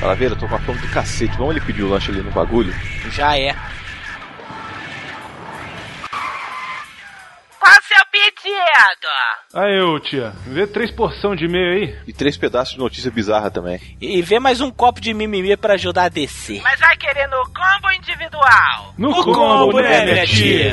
Calaveira, eu tô com a fome do cacete. Vamos ele pedir o lanche ali no bagulho? Já é. Qual o seu pedido? Aí, ô tia, vê três porção de meio aí. E três pedaços de notícia bizarra também. E vê mais um copo de mimimi pra ajudar a descer. Mas vai querer no combo individual? No, No combo, né, minha tia?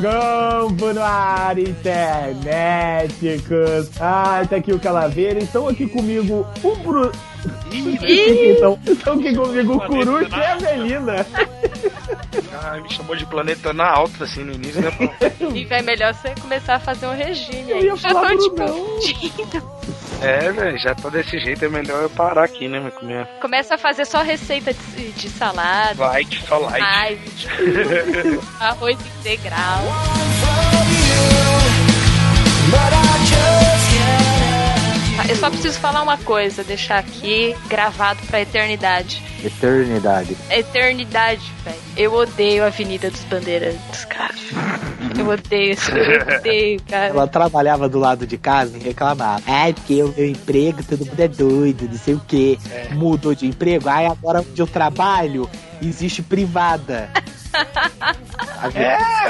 Campo no ar, internéticos. Ah, tá aqui o Calaveira. Estão aqui comigo o Bruno. Então, estão aqui comigo o Curucho e a Melina. Ah, me chamou de planeta na alta, assim, no início, né? E é melhor você começar a fazer um regime Eu aí. ia Já falar Brunão. É, velho, já tá desse jeito, é melhor eu parar aqui, né, meu comer. Começa a fazer só receita de, de salada. Light, só light. Arroz integral. Preciso falar uma coisa, deixar aqui gravado pra eternidade. Eternidade. Eternidade, velho. Eu odeio a Avenida dos Bandeirantes, cara. Eu odeio isso, eu odeio, cara. Ela trabalhava do lado de casa e reclamava. Ai, porque o meu emprego, todo mundo é doido, não sei o quê. Mudou de emprego. Ai, agora onde eu trabalho, existe privada. A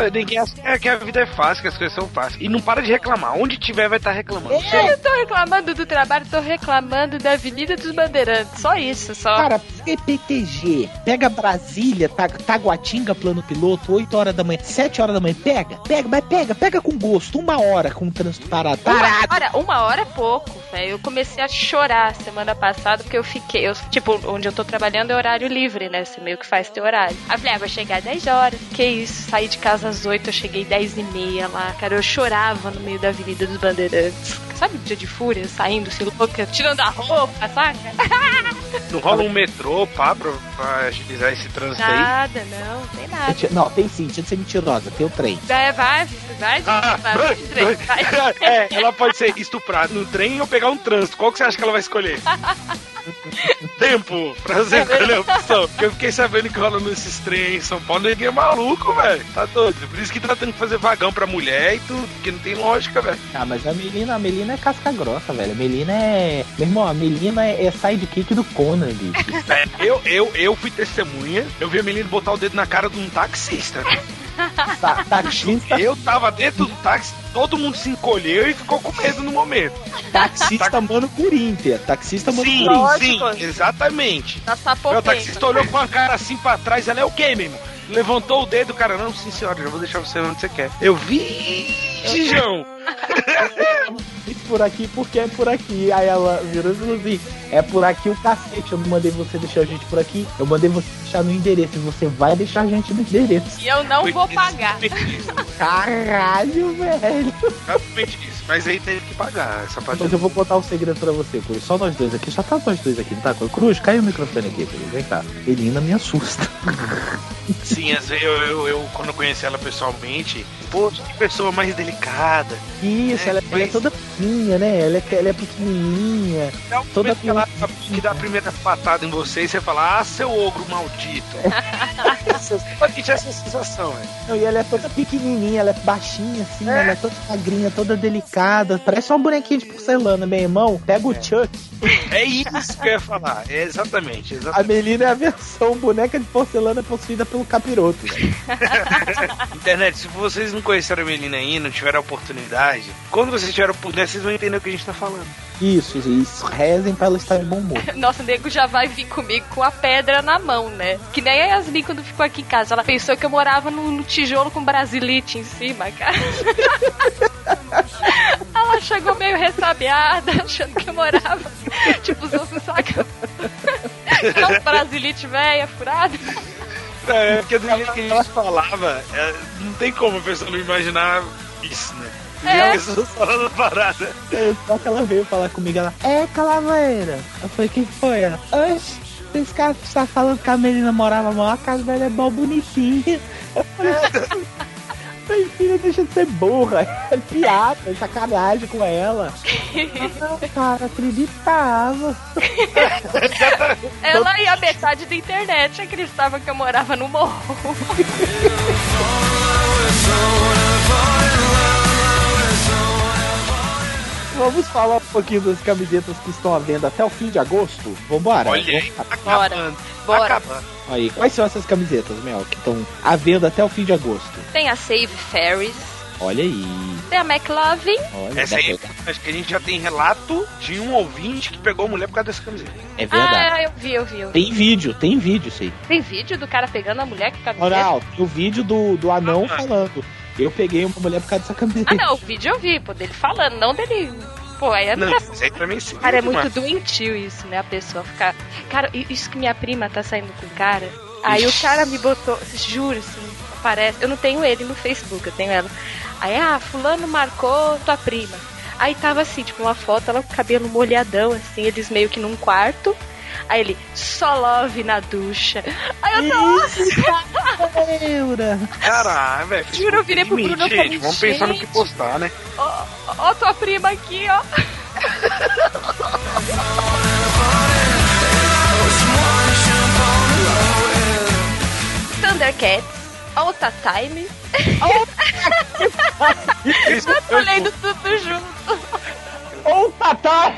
É, ninguém acha que- que a vida é fácil, que as coisas são fáceis. E não para de reclamar. Onde tiver vai estar reclamando. Eu não tô reclamando do trabalho, tô reclamando da Avenida dos Bandeirantes. Só isso, só. Cara, PTG, pega Brasília, Ta- Taguatinga, plano piloto, 8 horas da manhã, 7 horas da manhã, pega, pega, mas pega, pega com gosto, uma hora com o trânsito parado. Uma Parado! hora, uma hora é pouco, velho. Eu comecei a chorar semana passada porque eu fiquei. Eu, tipo, onde eu tô trabalhando é horário livre, né? Você meio que faz teu horário. Aí eu falei, ah, vou chegar às 10 horas. Que isso? Saí de casa às 8, eu cheguei 10 e meia lá, cara. Eu chorava no meio da Avenida dos Bandeirantes. Sabe dia de fúria, saindo, se louca, tirando a roupa, saca? Não rola um metrô, pá, pra, pra agilizar esse trânsito aí. Nada, não, tem nada. Não, tem sim, deixa de ser mentirosa, tem o trem. Vai, vai, vai, Ah, vai, vai, vai, vai. é, ela pode ser estuprada no trem ou pegar um trânsito. Qual que você acha que ela vai escolher? Tempo pra você escolher a opção. Porque eu fiquei sabendo que rola nesses trens em São Paulo, ninguém é maluco, velho. Tá doido. Por isso que tá tendo que fazer vagão pra mulher e tudo, porque não tem lógica, velho. Ah, mas a Melina, a Melina é casca grossa, velho. A Melina é. Meu irmão, a Melina é, é sidekick do Conan, bicho. É, eu, eu, eu fui testemunha, eu vi a menina botar o dedo na cara de um taxista. Ta- taxista, Eu tava dentro do táxi, todo mundo se encolheu e ficou com medo no momento. taxista mano Corinthians. Taxista mano Sim, Corinthians. sim, exatamente. Tá Meu taxista olhou com a cara assim pra trás, ela é o quê, mesmo? Levantou o dedo, cara, não, sim senhora, já vou deixar você onde você quer. Eu vi, João. Por aqui porque é por aqui. Aí ela virou e falou assim: é por aqui o cacete. Eu não mandei você deixar a gente por aqui. Eu mandei você deixar no endereço. E você vai deixar a gente no endereço. E eu não vou pagar. Caralho, velho. exatamente isso. Mas aí teve que pagar essa parte. Mas eu vou contar um segredo pra você, Cruz. Só nós dois aqui. Só tá nós dois aqui, não tá? Cruz, cai o microfone aqui, Cruz. Vem cá. Elina me assusta. Sim, às vezes eu, eu, eu, quando eu conheci ela pessoalmente, pô, que pessoa mais delicada. Isso, É, ela, ela é mas- toda pequenininha, né? Ela é, ela é pequenininha. É o Toda que ela que dá a primeira patada em você e você fala, ah, seu ogro maldito. Pode sentir essa sensação, velho. Não, e ela é toda pequenininha, ela é baixinha assim, ela é toda magrinha, toda delicada. Parece uma bonequinha de porcelana, meu irmão. Pega o Chuck. É isso que eu ia falar. É exatamente, A exatamente. Melina é a versão boneca de porcelana possuída pelo capiroto. Internet, se vocês não conheceram a Melina aí, não tiveram a oportunidade, quando vocês tiverem a oportunidade, vocês vão entender o que a gente tá falando. Isso, isso. Rezem pra ela estar de bom humor. Nossa, o nego já vai vir comigo com a pedra na mão, né? Que nem a Yasmin quando ficou aqui em casa. Ela pensou que eu morava no, no tijolo com brasilite em cima, cara. Ela chegou meio ressabiada, achando que eu morava. Tipo, os outros sacam. Não, brasilite velha, furada. É, porque do jeito que a gente falava, é, não tem como a pessoa não imaginar isso, né? É. Pessoas falando a parada. É, Só que ela veio falar comigo, ela, é calaveira. Eu falei, quem foi ela? Oxe, esse cara que está falando que a menina morava mal, a casa dela é mó bonitinha. Eu falei, filha, deixa de ser burra. É piada, é sacanagem com ela. Não, cara, acreditava. Ela e a metade da internet acreditava que eu morava no morro. Vamos falar um pouquinho das camisetas que estão à venda até o fim de agosto? Vambora. Olha aí, Vamos- acabando. Bora. Acabando. Aí, quais são essas camisetas, Mel, que estão à venda até o fim de agosto? Tem a Save Ferries, Olha aí. tem a McLovin. Olha, Essa aí, acho que a gente já tem relato de um ouvinte que pegou a mulher por causa dessa camiseta. É verdade. Ah, eu vi, eu vi, eu vi. Tem vídeo, tem vídeo isso aí. Tem vídeo do cara pegando a mulher camiseta? não, tem o vídeo do, do anão falando. Eu peguei uma mulher por causa dessa camiseta. Ah, não, o vídeo eu vi, pô, dele falando, não dele. Pô, aí é Não, engraçado. isso aí também sim. Cara, é muito doentio isso, né? A pessoa ficar. Cara, isso que minha prima tá saindo com o cara. Aí o cara me botou, juro, assim, parece. Eu não tenho ele no Facebook, eu tenho ela. Aí, ah, fulano marcou tua prima. Aí tava assim, tipo, uma foto, ela com o cabelo molhadão, assim, eles meio que num quarto. Aí ele, só love na ducha. Aí eu tô. Caralho, velho. Juro, eu virei pro Bruno e falei, gente. Vamos pensar no que gente. postar, né? ó, ó tua prima aqui, ó. Thundercats, Alta Time. eu tô lendo tudo junto. Ou Tatá.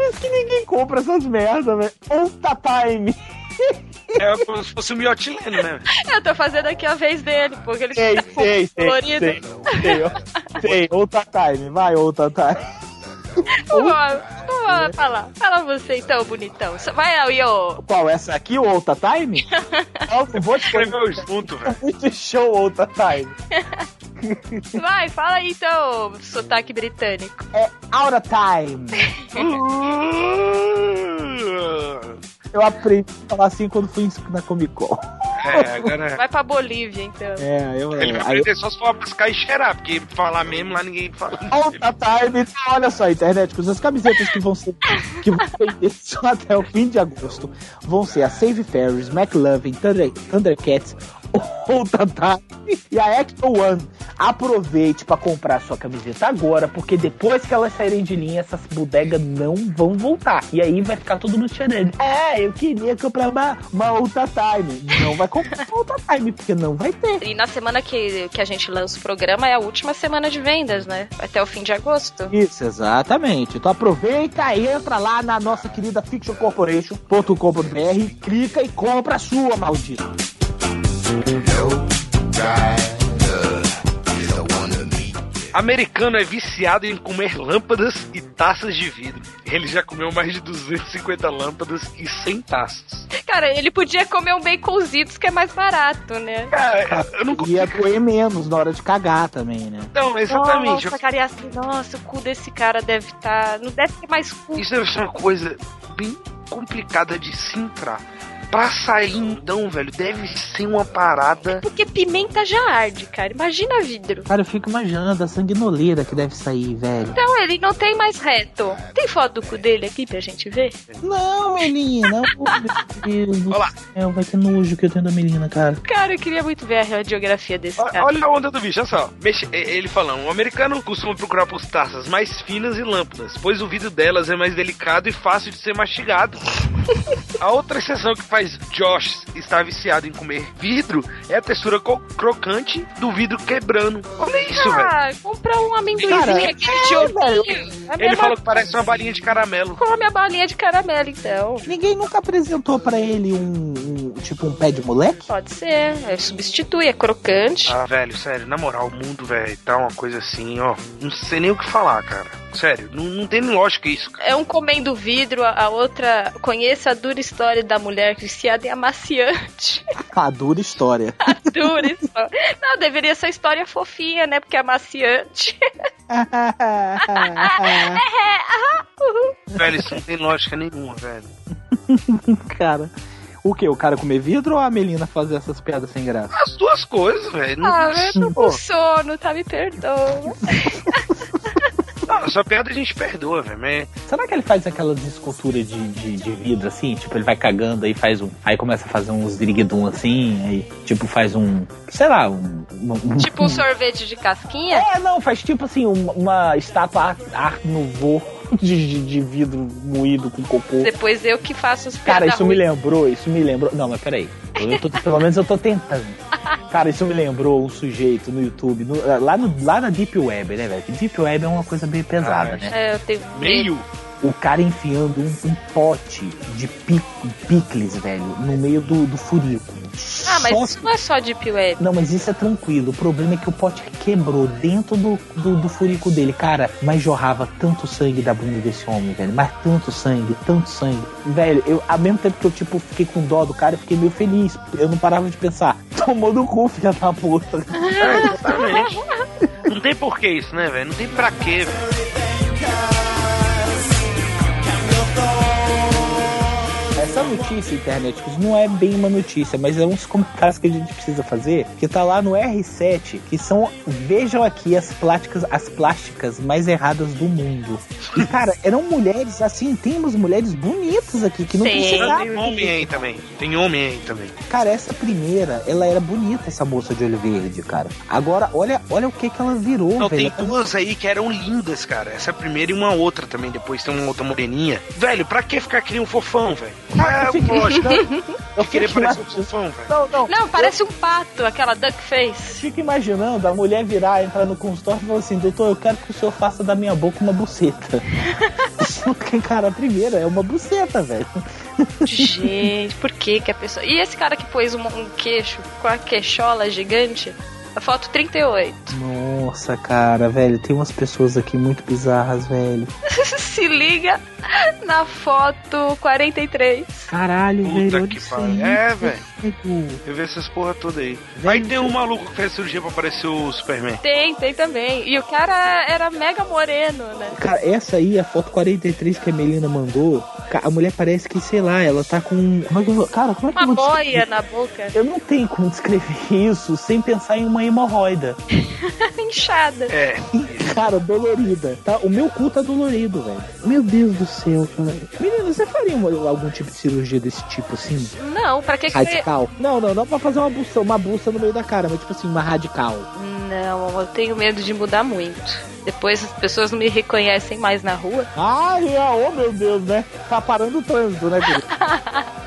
Por isso que ninguém compra essas merdas, velho. Ou Time. É como se fosse o miotileno, né? Eu tô fazendo aqui a vez dele, porque ele Sei, tá sei, sei. colorido. Sei, sei, ó. sei. Ou Time. Vai, ou Time. Não vou falar. Fala você então, bonitão. Vai aí, Yo. Qual, essa aqui, o Outa Time? Não vou te Escreveu junto, velho. muito show Outa Time. Vai, fala aí então, sotaque britânico. É Aura Time. Eu aprendi a falar assim quando fui na Comic Con. É, agora. Vai pra Bolívia, então. É, eu. Ele vai eu- aprender só se for buscar e cheirar, porque falar mesmo lá ninguém fala. Outa Time. Então, olha só, internet, as camisetas que vão ser que vão vender só até o fim de agosto vão ser a Save Ferries, McLovin, Thunder, Thundercats, Outa Time e a Extra One. Aproveite pra comprar sua camiseta agora, porque depois que elas saírem de linha, essas bodegas não vão voltar. E aí vai ficar todo no channel. É, eu queria comprar uma, uma Outa Time. Não vai comprar uma Outa Time, porque não vai ter. E na semana que, que a gente lança o programa é a última semana de vendas, né? Até o fim de agosto. Isso, exatamente. Então aproveita e entra lá na nossa querida fictioncorporation.com.br, clica e compra a sua, maldito. Americano é viciado em comer lâmpadas e taças de vidro. Ele já comeu mais de 250 lâmpadas e 100 taças. Cara, ele podia comer um baconzitos que é mais barato, né? Cara, eu não Ia doer menos na hora de cagar também, né? Não, exatamente. Nossa, cara, e assim, nossa, o cu desse cara deve estar. Não deve ter mais cu. Isso deve ser uma coisa bem complicada de se entrar. Pra sair, então, velho, deve ser uma parada. Porque pimenta já arde, cara. Imagina vidro. Cara, eu fico imaginando a sanguinoleira que deve sair, velho. Então ele não tem mais reto. Tem foto do cu dele aqui pra gente ver? Não, menina. Oh, meu Deus do céu, vai que nojo que eu tenho da menina, cara. Cara, eu queria muito ver a radiografia desse cara. Olha a onda do bicho, olha só. Mexe- é- Ele falando, o americano costuma procurar por taças mais finas e lâmpadas, pois o vidro delas é mais delicado e fácil de ser mastigado. A outra exceção que faz Josh estar viciado em comer vidro é a textura co- crocante do vidro quebrando. Olha isso, velho. Ah, compra um amendoinzinho Cara, aquele de ovinho. É a Ele falou que parece uma balinha de caramelo. Come a balinha de caramelo, então. Ninguém nunca apresentou pra ele um, um- tipo um pé de moleque? Pode ser. É, substitui, é crocante. Ah, velho, sério, na moral, o mundo, velho, tá uma coisa assim, ó. Não sei nem o que falar, cara. Sério, não, não tem lógica isso, cara. É um comendo vidro, a a outra conheça a dura história da mulher viciada em amaciante. A dura história. A dura história. Não, deveria ser história fofinha, né? Porque é amaciante. Velho, isso não tem lógica nenhuma, velho. cara. O que? O cara comer vidro ou a Melina fazer essas piadas sem graça? As duas coisas, velho. Ah, eu tô Pô. com sono, tá? Me perdoa. Não, essa piada a gente perdoa, velho. mas- Será que ele faz aquelas esculturas de, de, de vidro assim? Tipo, ele vai cagando aí faz um. Aí começa a fazer uns diriguidum assim, aí tipo faz um. Sei lá, um. um- um- Tipo um sorvete de casquinha? É, não, faz tipo assim, uma, uma estátua Art, art Nouveau de, de, de vidro moído com cocô. Depois eu que faço os Cara, isso me lembrou, isso me lembrou. Não, mas peraí. Eu tô, pelo menos eu tô tentando. Cara, isso me lembrou um sujeito no YouTube, no- lá, no, lá na Deep Web, né, velho? Que Deep Web é uma coisa bem pesada, né? É, eu tenho Meio. O cara enfiando um, um pote de pic, picles, velho, no meio do, do furico. Ah, mas Só isso não é só Deep Web. não, mas isso é tranquilo. O problema é que o pote quebrou dentro do, do, do furico dele. Cara, mas jorrava tanto sangue da bunda desse homem, velho. Mas tanto sangue, tanto sangue. Velho, eu, ao mesmo tempo que eu, tipo, fiquei com dó do cara, eu fiquei meio feliz. Eu não parava de pensar. Tomou no cu, filha da puta. É, exatamente. Não tem porquê isso, né, velho? Não tem pra quê, velho. Essa notícia, internet, não é bem uma notícia, mas é uns comentários que a gente precisa fazer, que tá lá no R7, que são, vejam aqui as plásticas, as plásticas mais erradas do mundo. E, cara, eram mulheres, assim, tem umas mulheres bonitas aqui, que não Tem. precisavam. Tem homem aí também. Tem homem aí também. Cara, essa primeira, ela era bonita, essa moça de olho verde, cara. Agora, olha, olha o que que ela virou, Não, velho. tem duas aí que eram lindas, cara. Essa primeira e uma outra também. Depois tem uma outra moreninha. Velho, pra que ficar que nem um fofão, velho? É, eu lógico. Eu Eu queria parecer um fofão, velho. Não, não. Não, parece um pato, aquela duck face. Fico imaginando a mulher virar, entrar no consultório e falar assim, doutor, eu quero que o senhor faça da minha boca uma buceta. Cara, a primeira é uma buceta, velho. Gente, por que que a pessoa... E esse cara que pôs um, um queixo com a queixola gigante? A foto 38. Nossa, cara, velho, tem umas pessoas aqui muito bizarras, velho. Se liga na foto 43. Caralho, velho. Puta olha que pariu. aí, É, velho. velho. Eu vi essas porra toda aí. Aí tem um maluco que fez cirurgia pra parecer o Superman. Tem, tem também. E o cara era mega moreno, né? Cara, essa aí, a foto 43 que a Melina mandou, a mulher parece que, sei lá, ela tá com. Cara, como é que Uma vou descrever? boia na boca. Eu não tenho como descrever isso sem pensar em uma hemorroida. Inchada. É. Cara, dolorida. Tá? O meu cu tá dolorido, velho. Meu Deus do céu, cara. Menina, você faria uma- algum tipo de cirurgia desse tipo assim? Não, pra que que. Radical? Não, não, não pra fazer uma buça, uma buça no meio da cara, mas tipo assim, uma radical. Não, eu tenho medo de mudar muito. Depois as pessoas não me reconhecem mais na rua. Ai, ah, oh meu Deus, né? Tá parando o trânsito, né, querido?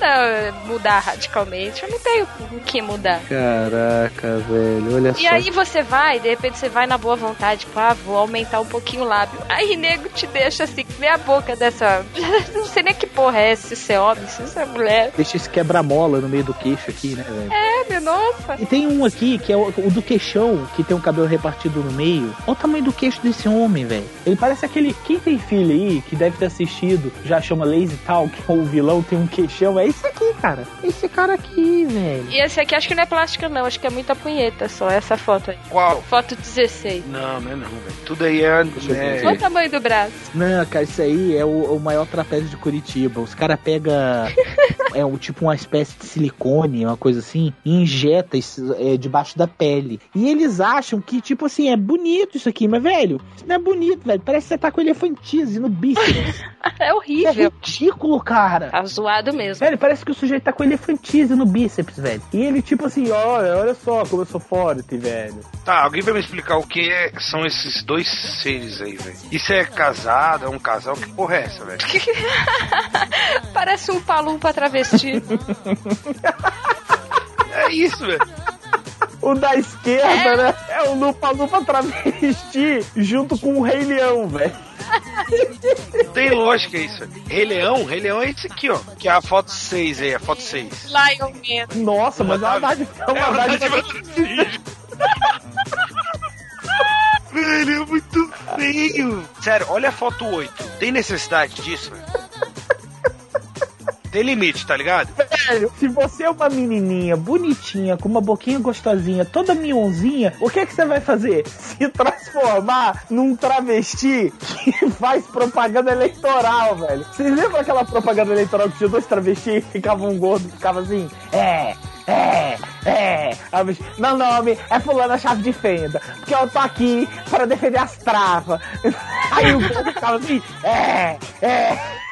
Não, mudar radicalmente, eu não tenho o que mudar. Caraca, velho, olha E aí você vai, de repente você vai na boa vontade, tipo, ah, vou aumentar um pouquinho o lábio. Aí nego te deixa assim, vê a boca dessa. Não sei nem que porra é, se isso é homem, se isso é mulher. Deixa esse quebra-mola no meio do queixo aqui, né, velho? É, meu, nossa. E tem um aqui que é o, o do queixão, que tem um cabelo repartido no meio. Olha o tamanho do queixo desse homem, velho. Ele parece aquele. Quem tem filho aí, que deve ter assistido, já chama Lazy Tal, que o vilão tem um queixão. É esse aqui, cara. Esse cara aqui, velho. E esse aqui acho que não é plástica, não, acho que é muita punheta só, essa foto aí. Qual? Foto 16. Não, não é não, velho. Tudo aí é. É- ver. Olha o tamanho do braço. Não, cara, isso aí é o, o maior trapézio de Curitiba. Os caras pegam. é um, tipo uma espécie de silicone, uma coisa assim, e injeta isso, é, debaixo da pele. E eles acham que, tipo assim, é bonito isso aqui, mas, velho, isso não é bonito, velho. Parece que você tá com elefantise no bíceps. É é horrível. ridículo, cara. Tá zoado mesmo. Velho, parece que o sujeito tá com elefantise no bíceps, velho. E ele, tipo assim, olha, olha só como eu sou forte, velho. Tá, alguém vai me explicar o que é- são esses dois seres aí, velho? Isso é casado, é um casal? Que porra é essa, velho? Parece um palumpa travesti. É isso, velho. O da esquerda, né? É o Lupa Lupa travesti junto com o Rei Leão, velho. Não tem lógica isso. velho. Rei Leão, Rei Leão é esse aqui, ó. Que é a foto 6 aí, a foto 6. Lion Man. Nossa, mas é uma dádiva. É uma dádiva. Velho, é muito feio. Sério, olha a foto 8. Tem necessidade disso, velho? Tem limite, tá ligado? Velho, se você é uma menininha bonitinha, com uma boquinha gostosinha, toda mionzinha, o que é que você vai fazer? Se transformar num travesti que faz propaganda eleitoral, velho. Vocês lembram aquela propaganda eleitoral que tinha dois travestis e ficava um gordo, ficava assim, é, é, é. Meu nome é fulano chave de fenda, porque eu tô aqui para defender as travas. Aí o gordo ficava assim, é, é.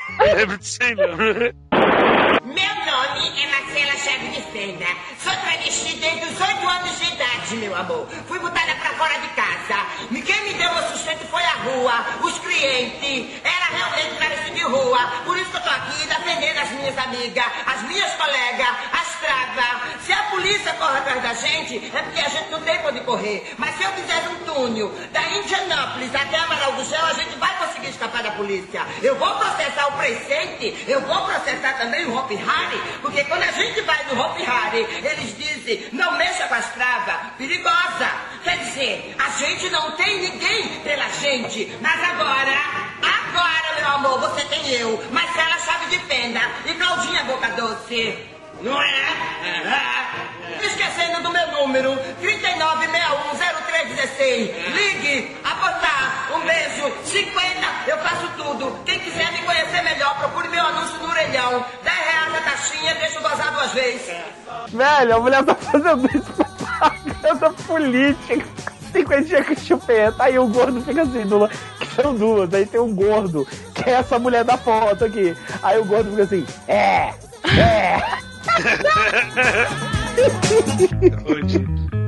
Não. Meu nome é Marcela Chave de Fenda. Sou travesti desde os 8 anos de idade, meu amor. Fui botada pra fora de casa. Quem me deu meu sustento foi a rua, os clientes. Era realmente travesti de rua. Por isso que eu tô aqui defendendo as minhas amigas, as minhas colegas, as travas. Se a polícia corre atrás da gente, é porque a gente não tem onde correr. Mas se eu fizer um túnel da Indianápolis até Amaral do Céu, a gente vai escapar da polícia. Eu vou processar o Precente, eu vou processar também o Hopi Hari, porque quando a gente vai no Hopi Hari, eles dizem, não mexa com as travas, perigosa. Quer dizer, a gente não tem ninguém pela gente, mas agora, agora, meu amor, você tem eu, Marcela Chave de Fenda e Claudinha Boca Doce. Não é? Esquecendo do meu número, 39610316. Ligue, apostar, um beijo, 50, eu faço tudo. Quem quiser me conhecer melhor, procure meu anúncio no orelhão. 10 reais a taxinha, deixa eu gozar duas vezes. Velho, a mulher tá fazendo isso pra propaganda política. Cinquentinha com chupeta. Aí o gordo fica assim, lado. Que são duas. Aí tem um gordo, que é essa mulher da foto aqui. Aí o gordo fica assim, é, é. Quando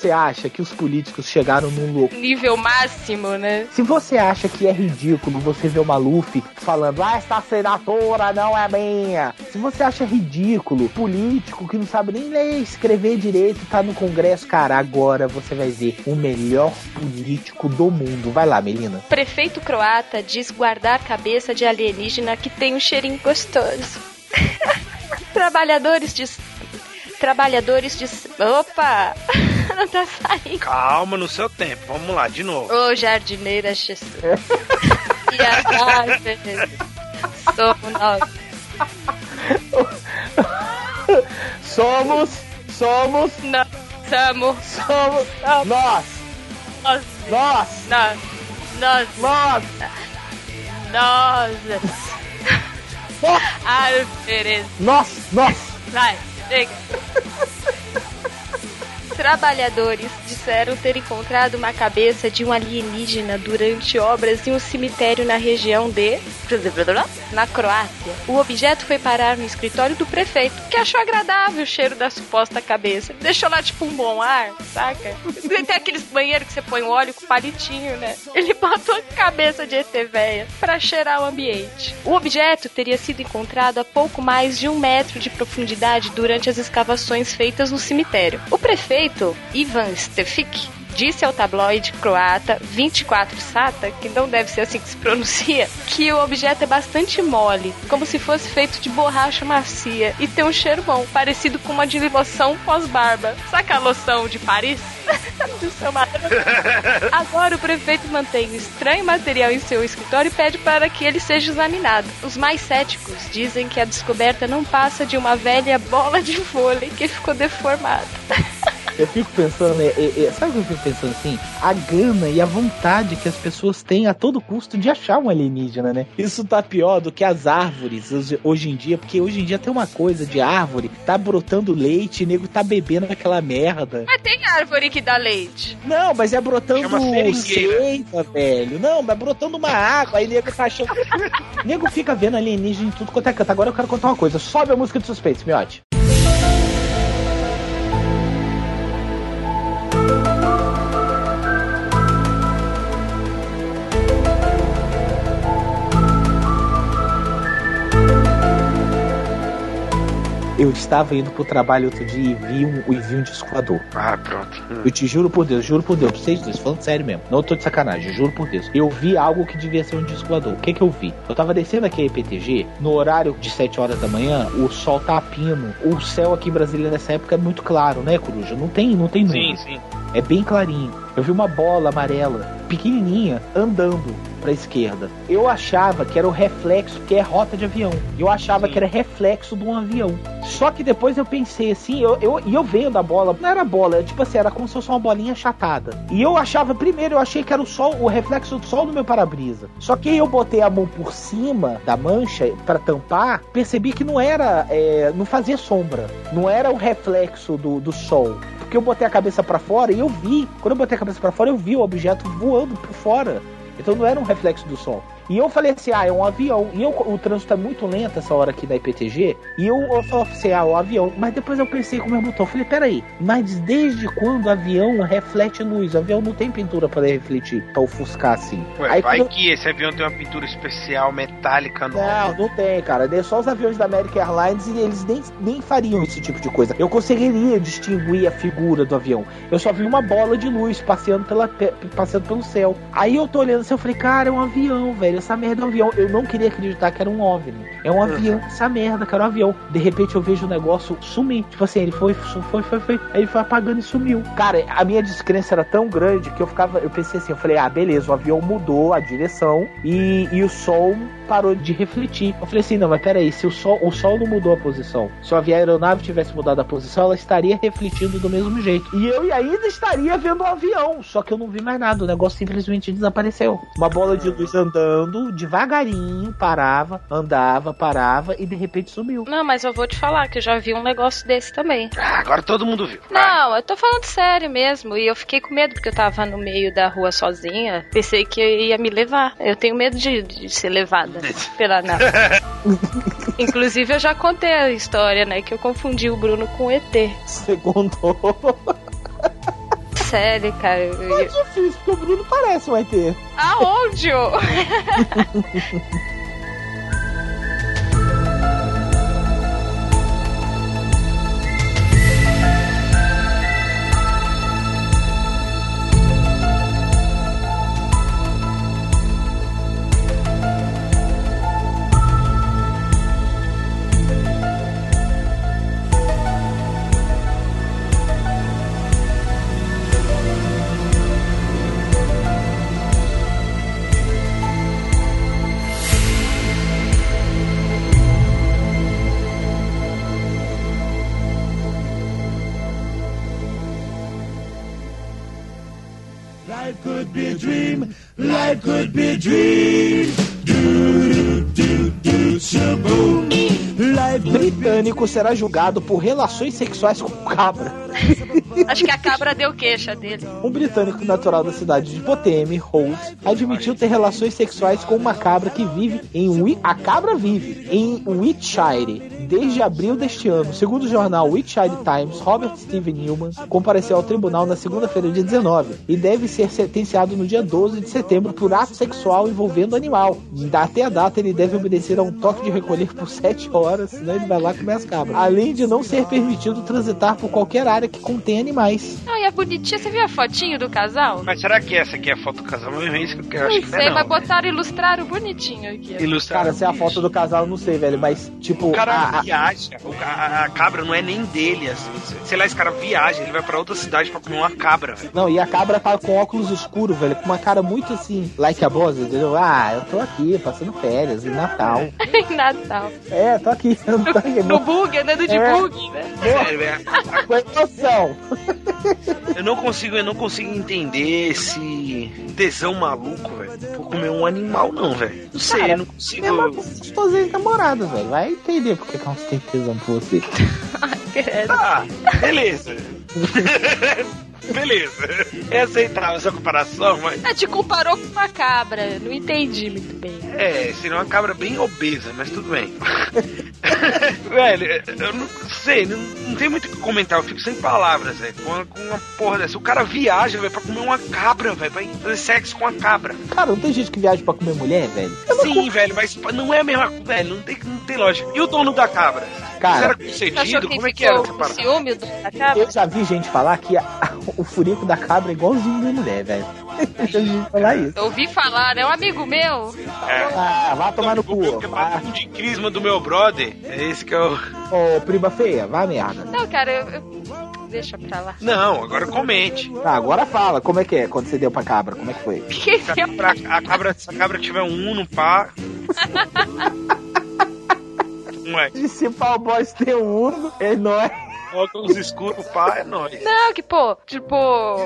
você acha que os políticos chegaram num louco. Nível máximo, né? Se você acha que é ridículo você ver o Maluf falando, ah, essa assinatura não é minha. Se você acha ridículo, político que não sabe nem ler e escrever direito, tá no Congresso, cara, agora você vai ver o melhor político do mundo. Vai lá, Melina. Prefeito croata diz guardar cabeça de alienígena que tem um cheirinho gostoso. Trabalhadores de. Trabalhadores de. Opa! Não tá saindo. Calma no seu tempo. Vamos lá, de novo. Ô, jardineira Jesus. Somos nós. Somos, somos, Nós somos. somos, nós, Nós. nós, Nós. Nós. nós. Nós. Árvores. Nós, nós. Vai, chega. Trabalhadores disseram ter encontrado uma cabeça de um alienígena durante obras em um cemitério na região de. na Croácia. O objeto foi parar no escritório do prefeito, que achou agradável o cheiro da suposta cabeça. Deixou lá tipo um bom ar, saca? Tem aqueles banheiros que você põe o óleo com palitinho, né? Ele botou a cabeça de ET véia pra cheirar o ambiente. O objeto teria sido encontrado a pouco mais de um metro de profundidade durante as escavações feitas no cemitério. O prefeito, Ivan Stefik, disse ao tabloide croata 24 Sata, que não deve ser assim que se pronuncia, que o objeto é bastante mole, como se fosse feito de borracha macia e tem um cheiro bom, parecido com uma de loção pós-barba. Saca a loção de Paris? Do seu marido. Agora o prefeito mantém o estranho material em seu escritório e pede para que ele seja examinado. Os mais céticos dizem que a descoberta não passa de uma velha bola de vôlei que ficou deformada. Eu fico pensando, é, é, sabe o que eu fico pensando assim? A gana e a vontade que as pessoas têm a todo custo de achar um alienígena, né? Isso tá pior do que as árvores hoje, em dia, porque hoje em dia tem uma coisa de árvore, tá brotando leite, e nego tá bebendo aquela merda. Mas tem árvore que dá leite. Não, mas é brotando seiva, velho. Não, mas brotando uma água, aí nego tá achando. nego fica vendo alienígena em tudo quanto é canto. Agora eu quero contar uma coisa. Sobe a música de suspense, miote. Eu estava indo pro trabalho outro dia e vi um, e vi um disco voador. Ah, pronto. Hum. Eu te juro por Deus, juro por Deus, pra vocês dois, falando sério mesmo. Não tô de sacanagem, juro por Deus. Eu vi algo que devia ser um disco voador. O que que eu vi? Eu tava descendo aqui a IPTG, no horário de 7 horas da manhã, o sol tá a pino. O céu aqui em Brasília nessa época é muito claro, né, Coruja? Não tem, não tem Sim, nuvem. sim. É bem clarinho. Eu vi uma bola amarela, pequenininha, andando pra esquerda. Eu achava que era o reflexo, que é rota de avião. Eu achava que era reflexo de um avião. Só que depois eu pensei assim, eu, eu, e eu vendo a bola, não era bola, era tipo assim, era como se fosse uma bolinha achatada. E eu achava, primeiro, eu achei que era o sol, o reflexo do sol no meu para-brisa. Só que aí eu botei a mão por cima da mancha pra tampar, percebi que não era, é, não fazia sombra. Não era o reflexo do, do sol. Porque eu botei a cabeça pra fora e eu vi. Quando eu botei a cabeça pra fora, eu vi o objeto voando por fora. Então não era um reflexo do sol. E eu falei assim, ah, é um avião. E eu, o trânsito é muito lento essa hora aqui da IPTG. E eu, eu falei assim, ah, o avião. Mas depois eu pensei com o meu botão. Eu falei, peraí, mas desde quando o avião reflete luz? O avião não tem pintura para refletir, pra ofuscar assim. Ué, Aí vai quando- que esse avião tem uma pintura especial metálica no. Não, não tem, cara. Só os aviões da American Airlines e eles nem, nem fariam esse tipo de coisa. Eu conseguiria distinguir a figura do avião. Eu só vi uma bola de luz passeando, pela, pe- passeando pelo céu. Aí eu tô olhando assim, eu falei, cara, é um avião, velho. Essa merda é um avião. Eu não queria acreditar que era um OVNI. É um avião, essa merda, cara, é um avião. De repente eu vejo o negócio sumir. Tipo assim, ele foi, foi, foi, foi. Aí ele foi apagando e sumiu. Cara, a minha descrença era tão grande que eu ficava. Eu pensei assim, eu falei, ah, beleza, o avião mudou a direção e, e o sol parou de refletir. Eu falei assim, não, mas peraí, se o sol, o sol não mudou a posição, se a aeronave tivesse mudado a posição, ela estaria refletindo do mesmo jeito. E eu ainda estaria vendo o avião, só que eu não vi mais nada, o negócio simplesmente desapareceu. Uma bola de luz andando, devagarinho, parava, andava, parava e de repente sumiu. Não, mas eu vou te falar que eu já vi um negócio desse também. Ah, agora todo mundo viu. Não, eu tô falando sério mesmo. E eu fiquei com medo porque eu tava no meio da rua sozinha. Pensei que ia me levar. Eu tenho medo de, de ser levada pela nave. Inclusive, eu já contei a história, né? Que eu confundi o Bruno com o ET. Segundo. Sério, cara. eu- É difícil, porque o Bruno parece um ET. Aonde? could be a dream. Life could be a dream. Do, do, do, do, shaboom. Life Britânico será julgado por relações sexuais com cabra. Acho que a cabra deu queixa dele. Um britânico natural da cidade de Potemi, Holt, admitiu ter relações sexuais com uma cabra que vive em Wi a cabra vive em Wiltshire desde abril deste ano. Segundo o jornal Wiltshire Times, Robert Steven Newman compareceu ao tribunal na segunda-feira, dia 19, e deve ser sentenciado no dia 12 de setembro por ato sexual envolvendo animal. Até a data, ele deve obedecer a um toque de recolher por 7 horas, senão ele vai lá comer as cabras. Além de não ser permitido transitar por qualquer área que contém animais. Não, e a bonitinha, você viu a fotinho do casal? Mas será que essa aqui é a foto do casal? Não é isso que eu. Acho Não que sei, não é, mas não. botaram ilustraram bonitinho aqui. ó. Ilustrar. Cara, se é a foto do casal, eu não sei, velho, mas tipo. O cara a- a- viaja, a, a cabra não é nem dele, assim. Sei lá, esse cara viaja, ele vai pra outra cidade pra comer uma cabra, velho. Não, e a cabra tá com óculos escuros, velho, com uma cara muito assim, like a boss, entendeu? Ah, eu tô aqui, passando férias, em Natal. em Natal. É, tô aqui, não tô aqui. No bug, andando de É. bug, né? Sério, velho. Com emoção. Eu não consigo, eu não consigo entender esse tesão maluco, velho, por comer um animal, não, velho. Não sei, Cara, eu não consigo. É uma gostosinha de namorada, velho. Vai entender porque que elas têm tesão por você. Tá, beleza. Beleza. É aceitável essa comparação, mas. Ah, te comparou com uma cabra. Não entendi muito bem. É, seria uma cabra bem obesa, mas tudo bem. velho, eu não sei, não, não tem muito o que comentar, eu fico sem palavras, velho. Com, uma- com uma porra dessa. O cara viaja, velho, pra comer uma cabra, velho, pra fazer sexo com a cabra. Cara, não tem gente que viaja pra comer mulher, velho? Sim, velho, mas não é a mesma coisa, velho, não tem, não tem lógica. E o dono da cabra? Cara, era Você achou concedido? Como é que era essa parada? ciúme do da cabra? Eu já vi gente falar que a- o furico da cabra é igualzinho da mulher, velho. Eu já vi gente falar isso. Eu ouvi falar, é um amigo meu. Ah, vai tomar no O cu. que é Ah, de crisma do meu brother, é esse que eu... Ô, prima feia, vai merda. Não, cara, eu. eu- Deixa pra lá. Não, agora comente. Tá, agora fala, como é que é quando você deu pra cabra? Como é que foi? Se a cabra, a cabra, se a cabra tiver um Uno, pá... Ué, E se pau boys tem um uno, é nóis. óculos escuros, pá, é nóis. Não, que pô, tipo.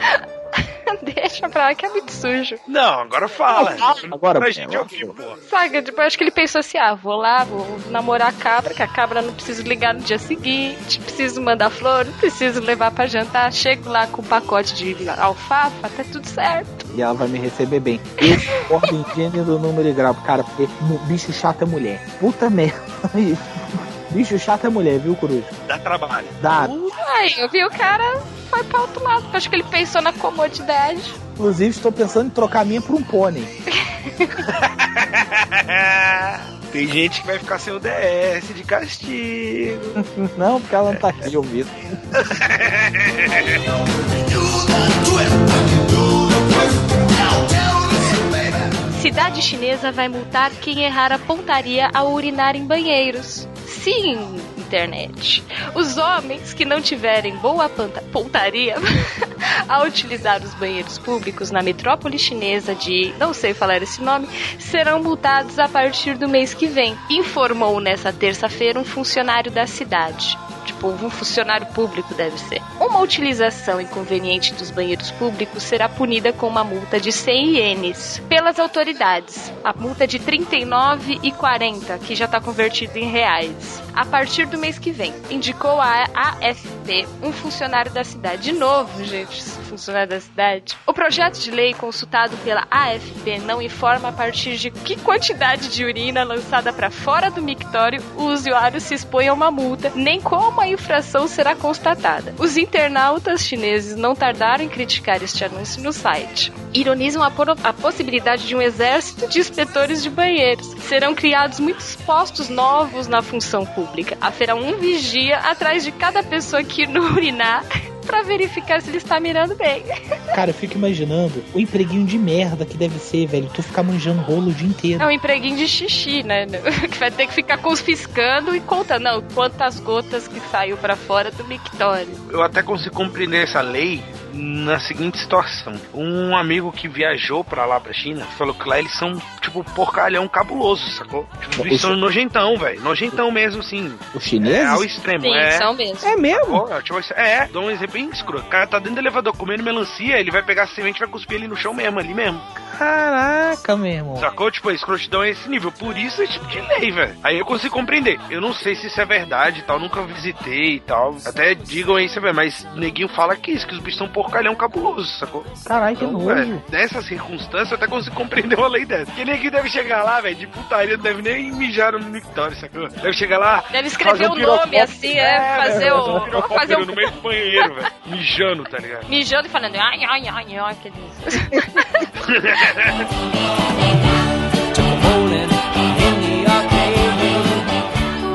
Deixa pra lá que é muito sujo. Não, agora fala. Agora, pra é, gente ouvir, pô. Sabe, tipo, eu acho que ele pensou assim: ah, vou lá, vou namorar a cabra, que a cabra não preciso ligar no dia seguinte, preciso mandar flor, não preciso levar pra jantar. Chego lá com um pacote de alfafa, tá tudo certo. E ela vai me receber bem. Eu concordo em gênero, número e grau, cara, porque bicho chato é mulher. Puta merda. Bicho chato é mulher, viu, Coruja? Dá trabalho. Dá. Aí, eu vi o cara foi pra outro lado, acho que ele pensou na comodidade. Inclusive, estou pensando em trocar a minha por um pônei. Tem gente que vai ficar sem o DS de castigo. Não, porque ela não tá aqui ouvindo. Cidade chinesa vai multar quem errar a pontaria ao urinar em banheiros. Sim, internet. Os homens que não tiverem boa pontaria ao utilizar os banheiros públicos na metrópole chinesa de, não sei falar esse nome, serão multados a partir do mês que vem, informou nessa terça-feira um funcionário da cidade. Tipo, um funcionário público deve ser. Uma utilização inconveniente dos banheiros públicos será punida com uma multa de 100 ienes pelas autoridades. A multa de 39,40, que já está convertido em reais. A partir do mês que vem, indicou a AFP, um funcionário da cidade. De novo, gente, funcionário da cidade. O projeto de lei consultado pela AFP não informa a partir de que quantidade de urina lançada para fora do mictório o usuário se expõe a uma multa, nem como a infração será constatada. Os internautas chineses não tardaram em criticar este anúncio no site. Ironizam a, a possibilidade de um exército de inspetores de banheiros. Serão criados muitos postos novos na função pública. Haverá um vigia atrás de cada pessoa que urinar para verificar se ele está mirando bem. Cara, eu fico imaginando o empreguinho de merda que deve ser, velho. Tu ficar manjando rolo o dia inteiro. É um empreguinho de xixi, né? Que vai ter que ficar confiscando e contando, não, quantas gotas que saiu pra fora do mictório. Eu até consigo compreender essa lei na seguinte situação. Um amigo que viajou pra lá, pra China, falou que lá eles são, tipo, porcalhão cabuloso, sacou? Tipo, eles são nojentão, velho. Nojentão mesmo, assim. Os chineses? É, ao extremo. Sim, é. são mesmo. É mesmo? Ó, tipo, é, dá um exemplo bem escroto. O cara tá dentro do elevador comendo melancia, ele vai pegar a semente e vai cuspir ali no chão mesmo, ali mesmo. Caraca, meu irmão. Sacou? Tipo, a escrotidão é esse nível. Por isso é tipo de lei, velho. Aí eu consigo compreender. Eu não sei se isso é verdade e tal, nunca visitei e tal. Até digam aí, sabe? Mas neguinho fala que isso, que os bichos são porcalhão cabuloso, sacou? Caralho, que Então, nojo. velho, nessas circunstâncias eu até consigo compreender uma lei dessa. Que neguinho deve chegar lá, velho, de putaria, não deve nem mijar no mictório, sacou? Deve chegar lá. Deve escrever fazer um o nome assim, é, fazer velho, o. um pirocóptero Fazer um. no meio do banheiro, velho. Mijando, tá ligado? Mijando e falando, ai, ai, ai, ai, aqueles.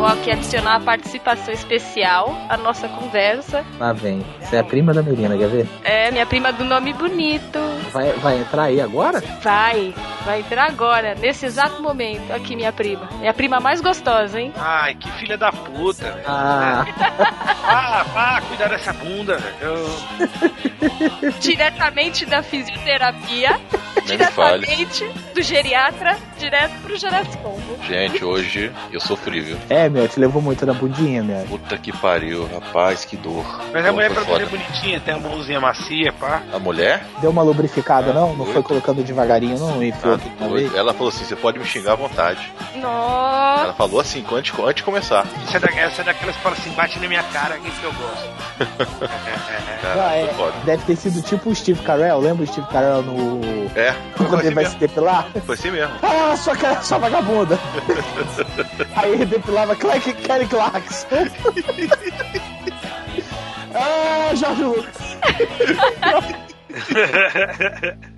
Vou aqui adicionar a participação especial à nossa conversa. Lá vem. Você é a prima da Melina, quer ver? É, minha prima do nome bonito. Vai, vai entrar aí agora? Vai, vai entrar agora, nesse exato momento. Aqui, minha prima. É a prima mais gostosa, hein? Ai, que filha da puta, velho. Ah, Ah, vá cuidar dessa bunda, velho. Eu- Diretamente da fisioterapia. Nem. Diretamente do geriatra, direto pro Jurassic Combo. Gente, hoje eu sofri, viu? É, meu, te levou muito na bundinha, meu. Puta que pariu, rapaz, que dor. Mas a mulher Foi pra fazer bonitinha, tem a mãozinha macia, pá. A mulher? Deu uma lubrificada, não? Não foi colocando devagarinho, não? Ah, uma doido. vez? Ela falou assim: você pode me xingar à vontade. Nossa. Ela falou assim, antes, antes de começar. Isso é, da, essa é daquelas que fala assim, bate na minha cara, que isso que eu gosto. Cara, Ah, é, foi foda. deve ter sido tipo o Steve Carell, lembra o Steve Carell no. É, Quando foi ele assim vai se mesmo. depilar? Foi assim mesmo. Ah, sua cara, sua vagabunda. Aí ele depilava Clark Kelly Clarkson. ah, Jorge Lucas.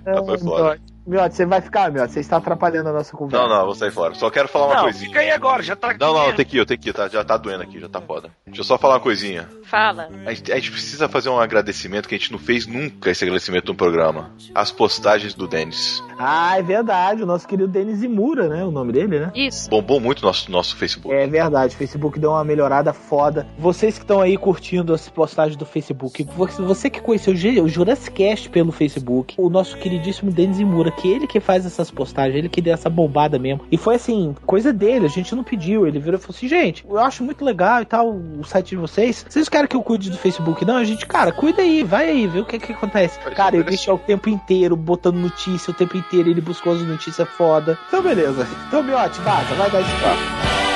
Ah, foi foda. Miotti, você vai ficar, Miotti, você está atrapalhando a nossa conversa. Não, não, vou sair fora. Só quero falar uma Não, coisinha. fica aí agora, já tá aqui. Não, não, tem que ir, eu tenho que ir, tá? Já tá doendo aqui, já tá foda. Deixa eu só falar uma coisinha. Fala. A gente, a gente precisa fazer um agradecimento que a gente não fez nunca esse agradecimento no programa. As postagens do Denis. Ah, é verdade, o nosso querido Denis Imura, né? O nome dele, né? Isso. Bombou muito nosso nosso Facebook. É verdade, o Facebook deu uma melhorada foda. Vocês que estão aí curtindo as postagens do Facebook, você, que conheceu o Jurassic Cast pelo Facebook, o nosso queridíssimo Denis Imura, que ele que faz essas postagens, ele que deu essa bombada mesmo. E foi assim, coisa dele, a gente não pediu. Ele virou e falou assim: gente, eu acho muito legal e tal o site de vocês. Vocês querem que eu cuide do Facebook? Não, a gente, cara, cuida aí, vai aí, vê o que que acontece. Cara, eu deixei o tempo inteiro botando notícia, o tempo inteiro ele buscou as notícias foda. Então, beleza. Então, Miote, vaza, vai dar esse papo.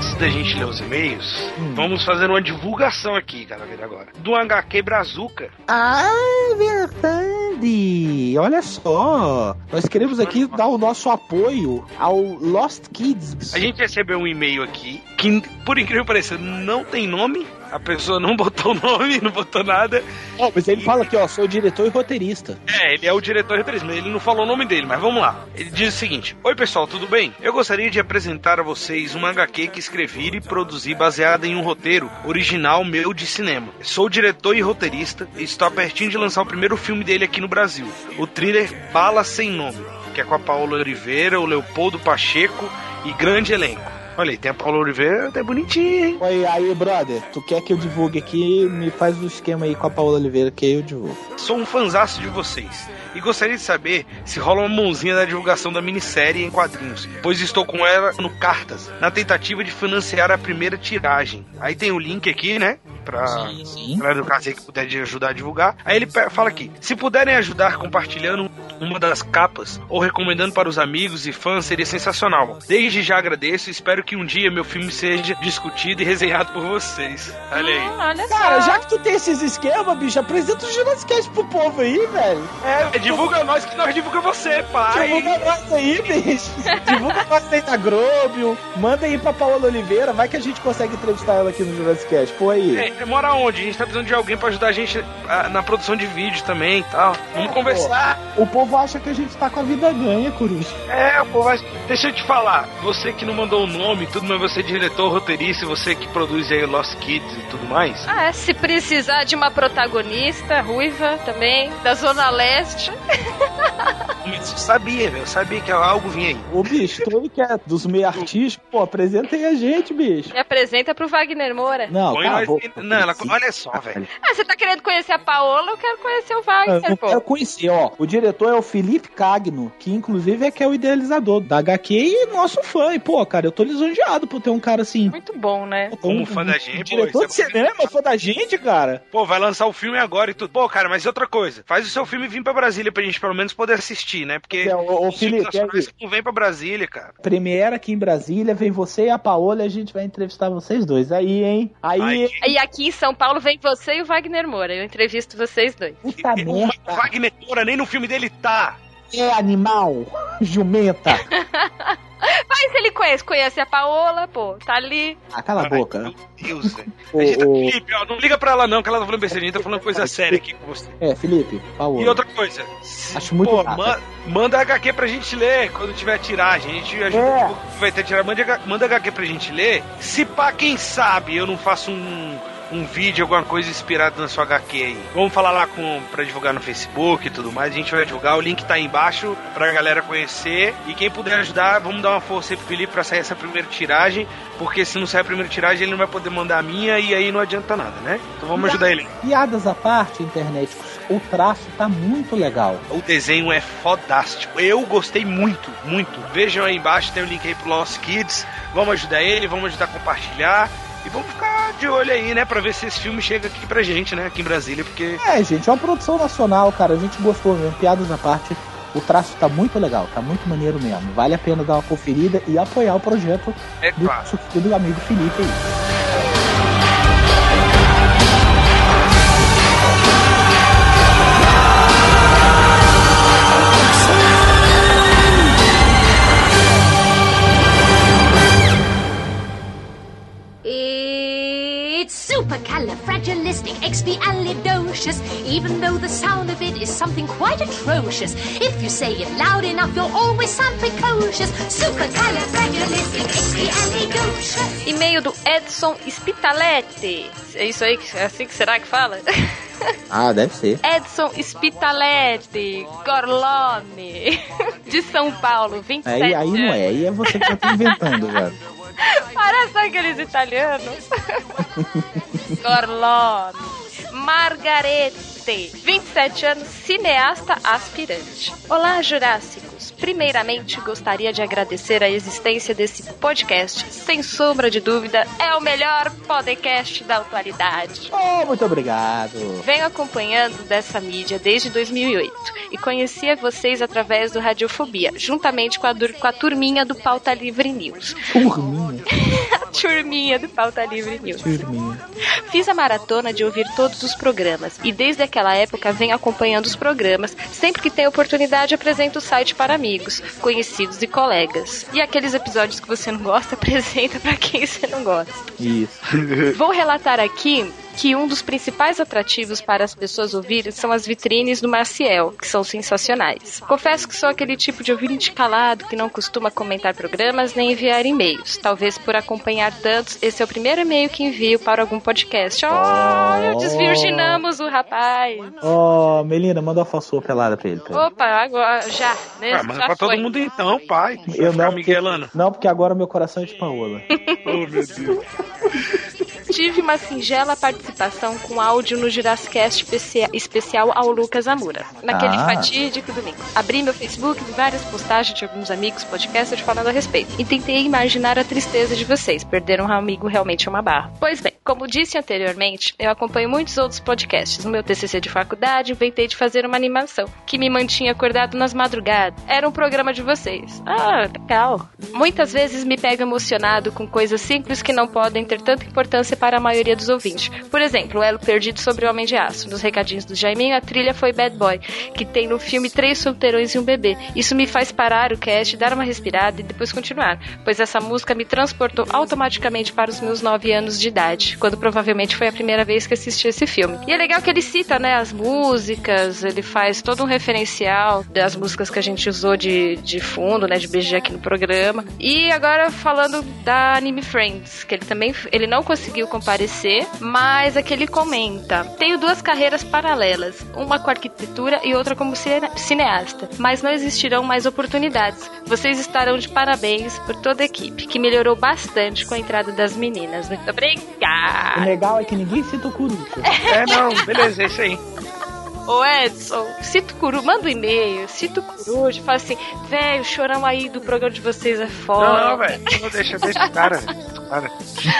Antes da gente ler os e-mails, Hum. vamos fazer uma divulgação aqui, galera, agora. Do HQ Brazuca. Ah, verdade! Olha só! Nós queremos aqui dar o nosso apoio ao Lost Kids. A gente recebeu um e-mail aqui que, por incrível que pareça, não tem nome. A pessoa não botou o nome, não botou nada. Ó, mas ele fala aqui, ó, sou diretor e roteirista. É, ele é o diretor de roteirista, mas ele não falou o nome dele, mas vamos lá. Ele diz o seguinte: Oi pessoal, tudo bem? Eu gostaria de apresentar a vocês uma HQ que escrevi e produzi baseada em um roteiro original meu de cinema. Sou diretor e roteirista e estou pertinho de lançar o primeiro filme dele aqui no Brasil, o thriller Bala Sem Nome, que é com a Paola Oliveira, o Leopoldo Pacheco e grande elenco. Olha aí, tem a Paola Oliveira, até bonitinha, hein? Oi, aí, brother, tu quer que eu divulgue aqui? Me faz o esquema aí com a Paola Oliveira que eu divulgo. Sou um fanzaço de vocês e gostaria de saber se rola uma mãozinha da divulgação da minissérie em quadrinhos, pois estou com ela no Cartas, na tentativa de financiar a primeira tiragem. Aí tem o link aqui, né? Pra Sim, sim. galera do que puder de ajudar a divulgar. Aí ele fala aqui: se puderem ajudar compartilhando uma das capas ou recomendando para os amigos e fãs, seria sensacional. Desde já agradeço e espero que um dia meu filme seja discutido e resenhado por vocês. Olha aí. Hum, olha Cara, só. já que tu tem esses esquemas, bicho, apresenta o Jurassic Cast pro povo aí, velho. É, divulga nós que nós divulga você, pai. Divulga nós aí, bicho. Divulga nós aí na Grobio. Manda aí pra Paola Oliveira, vai que a gente consegue entrevistar ela aqui no Jurassic Cast. Pô aí. É, mora onde? A gente tá precisando de alguém pra ajudar a gente ah, na produção de vídeo também e tal. Vamos conversar. O povo acha que a gente tá com a vida ganha, Coruja. É, pô, mas deixa eu te falar. Você que não mandou o nome e tudo, mas você é diretor, roteirista, você que produz aí Lost Kids e tudo mais. Ah, é, se precisar de uma protagonista ruiva também, da Zona Leste. Mas eu sabia, velho. Eu sabia que algo vinha aí. Ô, bicho, tu que é dos meio artísticos, pô, apresenta aí a gente, bicho. Me apresenta pro Wagner Moura. Não, Põe cala a nós- boca. Não, ela, olha só, velho. Ah, você tá querendo conhecer a Paola? Eu quero conhecer o Eu Wagner, não pô. quero conhecer, ó. O diretor é o Felipe Cagno, que inclusive é que é o idealizador da HQ e nosso fã. E, pô, cara, eu tô lisonjeado por ter um cara assim. Muito bom, né? Como um, fã da gente, um pô, diretor de isso é cinema, fã da gente, cara. Pô, vai lançar o filme agora e tudo. Pô, cara, mas outra coisa. Faz o seu filme vir pra Brasília pra gente pelo menos poder assistir, né? Porque É, ô, ô, os filmes Felipe, nacionais não vem pra Brasília, cara. Premiere aqui em Brasília, vem você e a Paola e a gente vai entrevistar vocês dois. Aí, hein? Aí, Ai, E aqui em São Paulo vem você e o Wagner Moura. Eu entrevisto vocês dois. puta O merda. Wagner Moura nem no filme dele tá. É animal, jumenta. Mas ele conhece, conhece a Paola, pô, tá ali. Ah, cala a boca. Meu Deus, velho. A gente tá- Felipe, ó, não liga pra ela não, que ela tá falando besteira. A gente tá falando coisa séria aqui com você. é, Felipe, Paola. E outra coisa. Acho muito Pô, gata. ma- manda HQ pra gente ler quando tiver tiragem. A gente ajuda É. o que vai ter tiragem. Manda, H- manda HQ pra gente ler. Se pá, quem sabe eu não faço um, um vídeo, alguma coisa inspirada na sua HQ aí. Vamos falar lá com pra divulgar no Facebook e tudo mais. A gente vai divulgar. O link tá aí embaixo pra galera conhecer. E quem puder ajudar, vamos dar uma força aí pro Felipe pra sair essa primeira tiragem. Porque se não sair a primeira tiragem, ele não vai poder mandar a minha e aí não adianta nada, né? Então vamos ajudar ele. Piadas à parte, internet, o traço tá muito legal. O desenho é fodástico. Eu gostei muito, muito. Vejam aí embaixo, tem o link aí pro Lost Kids. Vamos ajudar ele, vamos ajudar a compartilhar. E vamos ficar de olho aí, né? Pra ver se esse filme chega aqui pra gente, né? Aqui em Brasília, porque. É, gente, é uma produção nacional, cara. A gente gostou mesmo. Piadas à parte. O traço tá muito legal, tá muito maneiro mesmo. Vale a pena dar uma conferida e apoiar o projeto É do claro. querido amigo Felipe aí. Supercalifragilisticexpialidocious, even though the sound of it is something quite atrocious. If you say it loud enough, you'll always sound precocious. Supercalifragilisticexpialidocious. E-mail do Edson Spitalete. É isso aí? que- É assim que será que fala? Ah, deve ser. Edson Spitalete, Gorlone, de São Paulo, 27 Aí, aí não é, aí é você que já tá inventando, velho. Parece aqueles italianos. Gorlone. Margarete, 27 anos, cineasta aspirante. Olá, Jurássicos. Primeiramente, gostaria de agradecer a existência desse podcast. Sem sombra de dúvida, é o melhor podcast da atualidade. Oh, muito obrigado. Venho acompanhando dessa mídia desde 2008 e conhecia vocês através do Radiofobia, juntamente com a, dur- com a turminha do Pauta Livre News. Turminha, A turminha do Pauta Livre News. turminha. Fiz a maratona de ouvir todos os programas e desde aquela época venho acompanhando os programas. Sempre que tenho oportunidade, apresento o site para amigos, conhecidos e colegas. E aqueles episódios que você não gosta, apresenta para quem você não gosta. Isso. Vou relatar aqui que um dos principais atrativos para as pessoas ouvirem são as vitrines do Maciel, que são sensacionais. Confesso que sou aquele tipo de ouvinte calado que não costuma comentar programas nem enviar e-mails. Talvez por acompanhar tantos, esse é o primeiro e-mail que envio para algum podcast. Oh, desvirginamos o rapaz. Ó, Melina, manda uma falsua pelada pra ele. Pra ele. Opa, agora já, né? Ah, já pra todo foi. mundo então, pai. Eu não, porque, não, porque agora meu coração é de Paola. Oh, meu Deus. Tive uma singela participação com áudio no Jurassic especia- especial ao Lucas Amura, naquele Ah. fatídico domingo. Abri meu Facebook vi várias postagens de alguns amigos podcasters falando a respeito e tentei imaginar a tristeza de vocês. Perderam um amigo realmente é uma barra. Pois bem, como disse anteriormente, eu acompanho muitos outros podcasts. No meu TCC de faculdade, inventei de fazer uma animação que me mantinha acordado nas madrugadas. Era um programa de vocês. Ah, legal. Muitas vezes me pego emocionado com coisas simples que não podem ter tanta importância para a maioria dos ouvintes. Por exemplo, o Elo Perdido sobre o Homem de Aço. Nos recadinhos do Jaiminho, a trilha foi Bad Boy, que tem no filme três solteirões e um bebê. Isso me faz parar o cast, dar uma respirada e depois continuar, pois essa música me transportou automaticamente para os meus nove anos de idade, quando provavelmente foi a primeira vez que assisti esse filme. E é legal que ele cita, né, as músicas, ele faz todo um referencial das músicas que a gente usou de, de fundo, né, de BG aqui no programa. E agora falando da Anime Friends, que ele também ele não conseguiu comparecer, mas aqui ele comenta: "Tenho duas carreiras paralelas, uma com arquitetura e outra como cine- cineasta, mas não existirão mais oportunidades. Vocês estarão de parabéns por toda a equipe, que melhorou bastante com a entrada das meninas. Muito O obrigada." legal é que ninguém cita o Coruja. É, não, beleza, é isso aí. Ô Edson, cita o Coruja, manda um e-mail, cita o Coruja, fala assim, velho, o chorão aí do programa de vocês é foda. Não, não, velho. Não, Deixa, deixa o cara. Deixa o cara.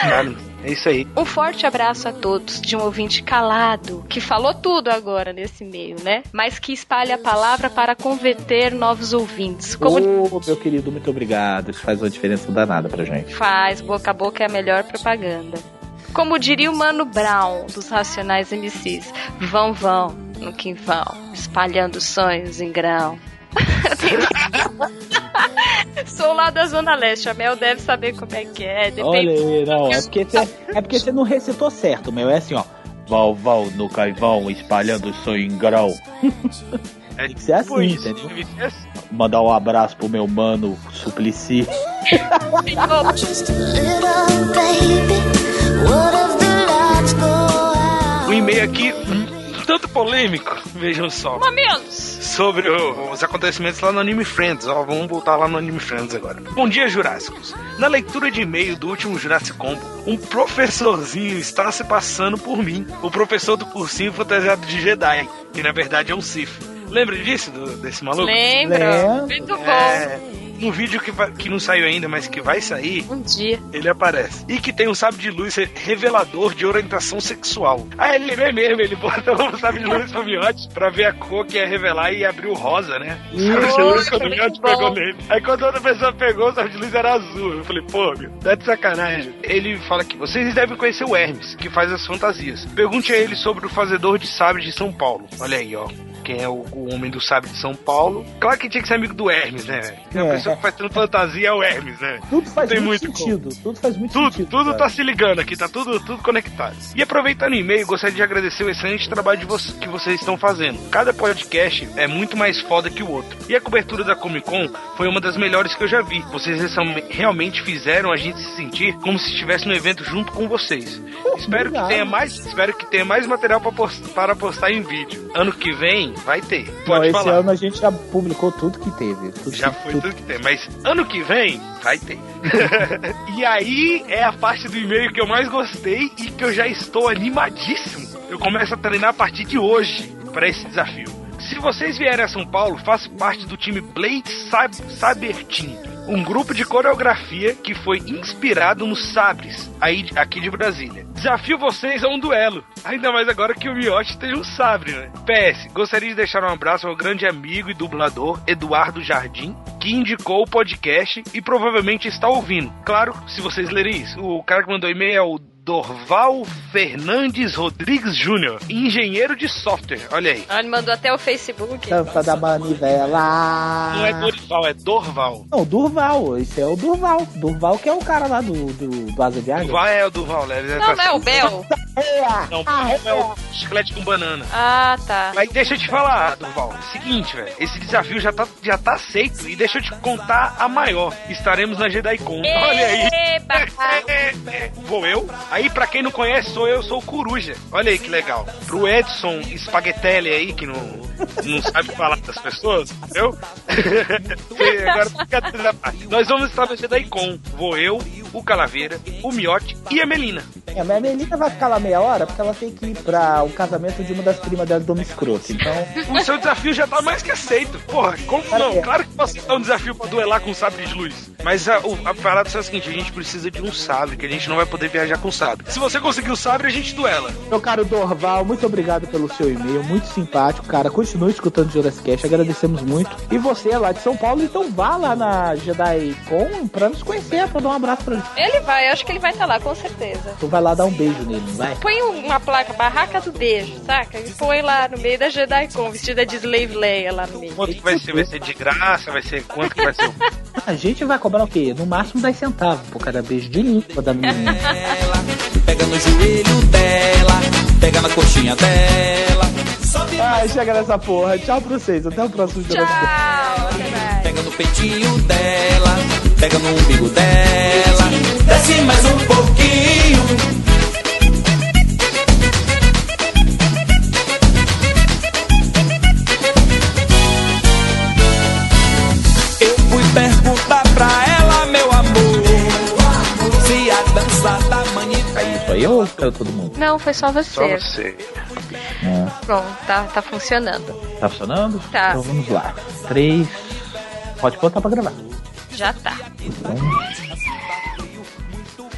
Cara, É isso aí. Um forte abraço a todos de um ouvinte calado, que falou tudo agora nesse e-mail, né? Mas que espalha a palavra para converter novos ouvintes. Como Ô, meu querido, muito obrigado. Isso faz uma diferença danada pra gente. faz, boca a boca é a melhor propaganda. Como diria o Mano Brown, dos Racionais MCs, vão, vão, no que vão, espalhando sonhos em grão. Sou lá da Zona Leste, a Mel deve saber como é que é. Depende... Olha aí, não. É porque, você, é porque você não recitou certo, meu. É assim, ó. Val, val no caivão, espalhando sonho em grão. É Tem que ser assim, isso. entendeu? Mandar um abraço pro meu mano Suplicy. Um e-mail aqui tanto polêmico, vejam só. Mamilos! Sobre o- os acontecimentos lá no Anime Friends. Ó, vamos voltar lá no Anime Friends agora. Bom dia, Jurássicos. Na leitura de e-mail do último Jurassic Combo, um professorzinho está se passando por mim. O professor do cursinho fantasiado de Jedi, que na verdade é um Sith. Lembra disso, do- desse maluco? Lembro. Lembro. Muito bom. É, no vídeo que, vai- que não saiu ainda, mas que vai sair, Um dia. ele aparece. E que tem um sábio de luz revelador de orientação sexual. Ah, ele é mesmo, ele bota um sábio de luz pro miote pra ver a cor que ia revelar e abriu rosa, né? O sábio de luz quando o bom. pegou nele. Aí quando outra pessoa pegou, o sábio de luz era azul. Eu falei, pô, meu, tá de sacanagem. Ele fala aqui, vocês devem conhecer o Hermes, que faz as fantasias. Pergunte a ele sobre o fazedor de sabre de São Paulo. Olha aí, ó. Quem é o, o homem do sabre de São Paulo. Claro que tinha que ser amigo do Hermes, né? velho? A É. pessoa que faz tanta fantasia é o Hermes, né? Tudo faz Tem muito, muito sentido. Tudo faz muito Tudo, sentido. tudo cara. tá se ligando aqui, tá tudo, tudo conectado. E aproveitando o e-mail, gostaria de agradecer o excelente trabalho de vo- que vocês estão fazendo. Cada podcast é muito mais foda que o outro. E a cobertura da Comic Con foi uma das melhores que eu já vi. Vocês real- realmente fizeram a gente se sentir como se estivesse no evento junto com vocês. espero obrigado. que tenha mais, espero que tenha mais material para postar em vídeo. Ano que vem vai ter. Pode esse falar. ano a gente já publicou tudo que teve. Tudo Já que- foi tudo- tudo que tem, mas ano que vem vai ter. e aí é a parte do e-mail que eu mais gostei e que eu já estou animadíssimo. Eu começo a treinar a partir de hoje para esse desafio. Se vocês vierem a São Paulo, faço parte do time Blade Saber Team, um grupo de coreografia que foi inspirado nos sabres aí aqui de Brasília. Desafio vocês a um duelo, ainda mais agora que o Miotti tem um sabre, né? PS, gostaria de deixar um abraço ao grande amigo e dublador Eduardo Jardim, que indicou o podcast e provavelmente está ouvindo. Claro, se vocês lerem isso. O cara que mandou e-mail é o Dorval Fernandes Rodrigues Júnior, engenheiro de software. Olha aí. Ah, Ele mandou até o Facebook. Tampa da manivela. Não é Dorival, é Dorval. Não, Durval. Esse é o Durval. Durval que é o cara lá do, do, do Asa de Águia. Durval é o Durval, né? Ele Não, tá- não é o Bel. Não, é o chiclete com banana. Ah, tá. Mas deixa eu te falar, Durval. Seguinte, velho. Esse desafio já tá, já tá aceito. E deixa eu te contar a maior. Estaremos na JediCon. Olha aí. Eba. Vou eu. Aí, pra quem não conhece, sou eu, sou o Coruja. Olha aí que legal. Pro Edson Spaghetelli aí, que não, não sabe falar das pessoas, entendeu? Agora, brincadeira parte. Nós vamos estar na JediCon. Vou eu, o Calaveira, o Miote e a Melina. É, mas a Melina vai ficar lá meia hora porque ela tem que ir pra o casamento de uma das primas dela do escroto. Então, O seu desafio já tá mais que aceito. Porra, como não? É. Claro que você dá um desafio pra duelar com um sabre de luz. Mas a, o- a parada é a seguinte: a gente precisa de um sabre, que a gente não vai poder viajar com sabre. Se você conseguir o sabre, a gente duela. meu caro Dorval, muito obrigado pelo seu e-mail, muito simpático, cara. Continue escutando o Jurassic Cast, agradecemos muito. E você é lá de São Paulo, então vá lá na Jedi Con pra nos conhecer, pra dar um abraço pra Ele vai, eu acho que ele vai estar lá, com certeza. Tu vai lá dar um beijo nele, não vai? Põe uma placa, barraca do beijo, saca? E põe lá no meio da JediCon, vestida de Slave Leia lá no meio. Quanto que vai ser? Vai ser de graça? Vai ser quanto que vai ser? A gente vai cobrar o quê? No máximo 10 centavos por cada beijo de língua da menina. Pega no joelho dela, pega na coxinha dela. Ai, chega nessa porra. Tchau pra vocês. Até o próximo. Tchau, até mais. Pega no peitinho dela, pega no umbigo dela. Desce mais um pouquinho. Eu fui perguntar pra ela, meu amor, se a dança da manita Só eu ou caiu todo mundo? Não, foi só você. Só você. É. Pronto, tá, tá funcionando. Tá funcionando? Tá. Então vamos lá. Três. Pode botar pra gravar. Já tá. Então...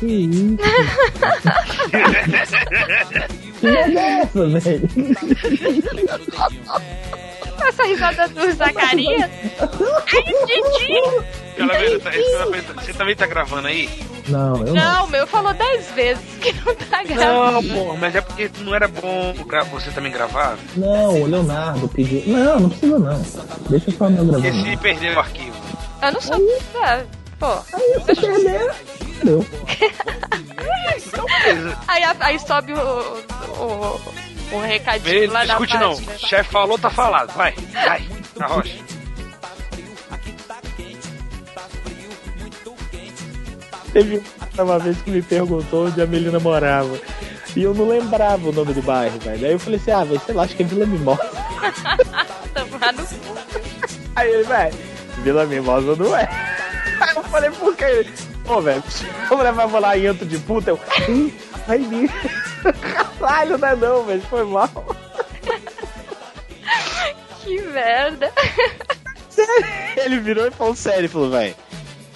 Que isso? que merda é essa, velho? Essa risada do Zacarias. Ai, Didi! Calaveira, tá- você também tá gravando aí? Não, eu não. Não, o meu falou dez vezes que não tá gravando. Não, pô, mas é porque não era bom você também gravar? Não, o Leonardo pediu. Não, não precisa não. Deixa eu só Porque gravando. se perder o arquivo. Eu não sou. Ah, pô. Aí você perder. Entendeu? Aí, aí sobe o, o, o recadinho Vê, lá não da discute não. Chefe falou, tá falado. Vai, vai, arrocha. Teve uma vez que me perguntou onde a Melina morava. E eu não lembrava o nome do bairro, velho. Aí eu falei assim, ah, velho, sei lá, acho que é Vila Mimosa. Tomar no cu. Aí ele, velho, Vila Mimosa não é. Aí eu falei, por que? Pô, velho, vamos levar vou lá em Anto de puta. Eu, "Ih, ai, me... Caralho, não é não, velho, foi mal. Que merda. Ele virou e falou sério, falou, velho,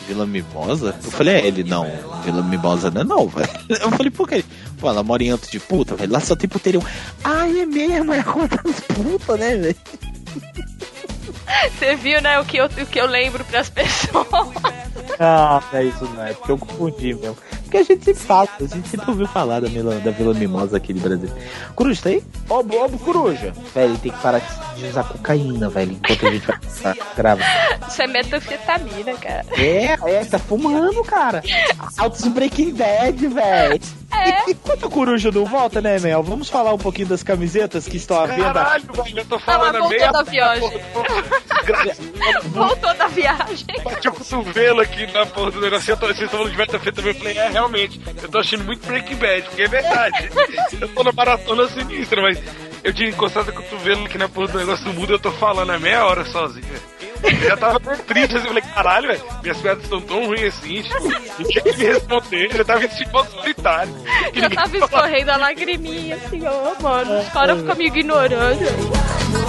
Vila Mimosa? Eu falei, é, ele, não, Vila Mimosa não é não, velho. Eu falei, por quê? Pô, ela mora em Anto de puta, velho, lá só tem puteirinho. Ai, é mesmo, é a rua das putas, né, velho? Você viu, né, o que eu, o que eu lembro pras pessoas. Ah, é isso não é, porque eu confundi mesmo. Porque a gente sempre fala, a gente sempre ouviu falar da, Vila, da Vila Mimosa aqui de Brasil. Coruja, tá aí? Ô, ô, Coruja. Velho, tem que parar de usar cocaína, velho, enquanto a gente vai passar, grava. Isso é metanfetamina, cara. É, é, tá fumando, cara. Altos Breaking Bad, velho. É. Enquanto a coruja não volta, né, Mel? Vamos falar um pouquinho das camisetas que estão à venda. Caralho, velho, eu tô Ela falando a voltou meia. da viagem. Voltou da viagem. Bati o cotovelo aqui na porra do negócio. Eu tô, vocês estão falando de metafetamina. Eu falei, é, realmente. Eu tô achando muito Breaking Bad, porque é verdade. eu tô na maratona sinistra, mas eu tinha encostado o cotovelo aqui na porra do negócio do mundo e eu tô falando há meia hora sozinho. Eu já tava meio triste, assim, eu falei, caralho, velho, minhas piadas estão tão ruins assim, tipo, ninguém me responder, eu tava assim, tipo, solitário. Já tava escorrendo a lagriminha, assim, ó, mano. Os caras ficam me ignorando.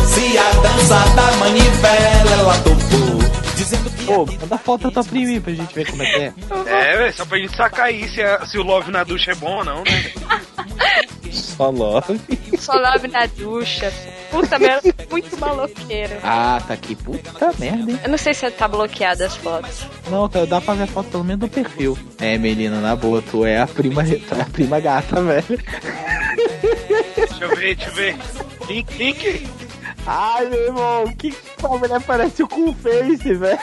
Se a dança da manivela ela topou, dizendo que Pô, manda foto da tua prima aí pra gente ver como é que é. É, velho, só pra gente sacar aí se, a- se o Love na ducha é bom ou não, né? Só love. Só lave na ducha. Puta merda, muito maloqueiro. Ah, tá aqui. Puta merda, hein? Eu não sei se tá bloqueada as fotos. Não, tá- dá pra ver a foto pelo menos do perfil. É, menina, na boa, tu é a prima, tu é a prima gata, velho. Deixa eu ver, deixa eu ver. Link, link. Ai, meu irmão, que a mulher parece o Cool Face, velho.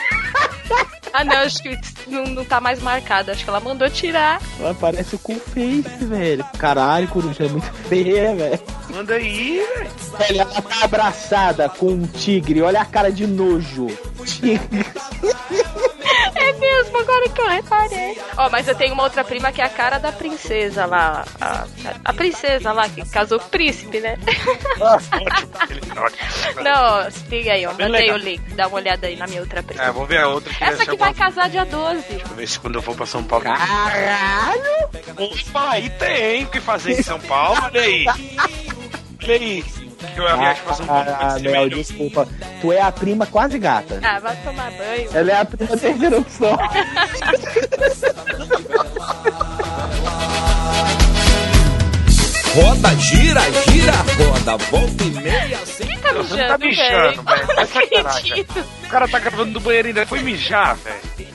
Ah, não, acho que não, não tá mais marcada. Acho que ela mandou tirar. Ela parece o Cool Face, velho. Caralho, coruja é muito feia, velho. Manda aí, velho. Velho, ela tá abraçada com um tigre. Olha a cara de nojo. Tigre. É mesmo, agora que eu reparei. Ó, mas eu tenho uma outra prima que é a cara da princesa lá. A, a princesa lá que casou com o príncipe, né? Não, se liga aí, ó. Mandei o link. Dá uma olhada aí na minha outra prima. É, vamos ver a outra que Essa que vai alguma- casar dia 12. Deixa eu ver se quando eu for pra São Paulo. Caralho! Opa, aí tem o que fazer em São Paulo, olha aí. Olha aí. Que eu Paulo Ah, ser Mel, melhor. desculpa. Tu é a prima quase gata. Ah, vai tomar banho. Ela é a prima terceira opção. Roda, gira, gira, roda, volta e meia. Sem... Quem tá Você mijando, tá mijando, velho. Não sacanagem. acredito. O cara tá gravando do banheiro ainda. Foi mijar, velho.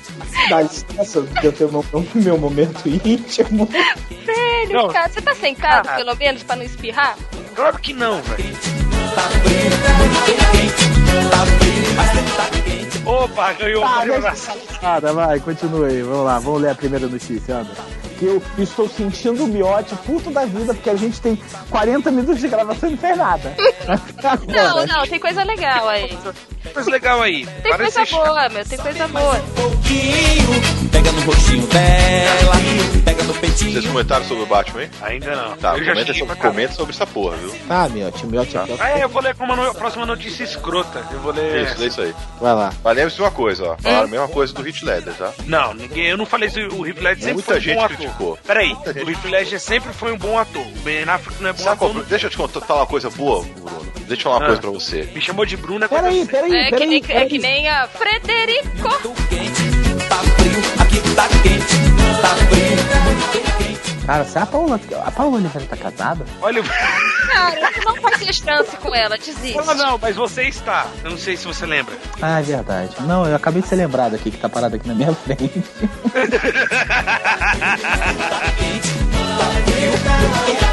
Dá licença, porque eu tenho meu, meu momento íntimo. Velho, Não. cara, você tá sentado, Ah. pelo menos, pra não espirrar? Claro que não, velho. tá frio, muito quente, tá frio, mas não tá quente. Opa, ganhou Tá, Nada, vai, continue aí. Vamos lá, vamos ler a primeira notícia, anda. Eu estou sentindo o miote puto da vida, porque a gente tem 40 minutos de gravação e não fez nada. Não, não, tem coisa legal aí. Coisa legal aí. Tem Parece coisa boa, meu, tem coisa boa. Pouquinho, pega no rostinho dela, no peitinho. Vocês comentaram sobre o Batman, hein? Ainda não. Tá, eu já comenta, sobre, comenta sobre essa porra, viu? Tá, miote, miote, miote. Ah, é, eu vou ler como a próxima notícia escrota. Eu vou ler. Isso, é isso aí. Vai lá. Mas lembre-se de uma coisa, ó. Falaram a mesma coisa do Hit Ledger, tá? Não, ninguém. Eu não falei isso. O Heath Ledger sempre Muita foi um gente bom ator. criticou. Peraí, o Heath Ledger sempre foi um bom ator. O Ben Affleck não é bom Sabe qual- ator. deixa eu te contar, falar uma coisa boa, Bruno. Deixa eu te falar uma Ah. coisa pra você. Me chamou de Bruno é Peraí, séria. peraí, É que, peraí. nem, é peraí. que nem a Frederico. tá frio, aqui tá quente, tá frio, muito quente. Cara, se a Paula. A Paula Oliveira tá casada? Olha, Cara, tu não vai ter chance com ela, desiste. não, não, mas você está. Eu não sei se você lembra. Ah, é verdade. Não, eu acabei de ser lembrado aqui que tá parado aqui na minha frente.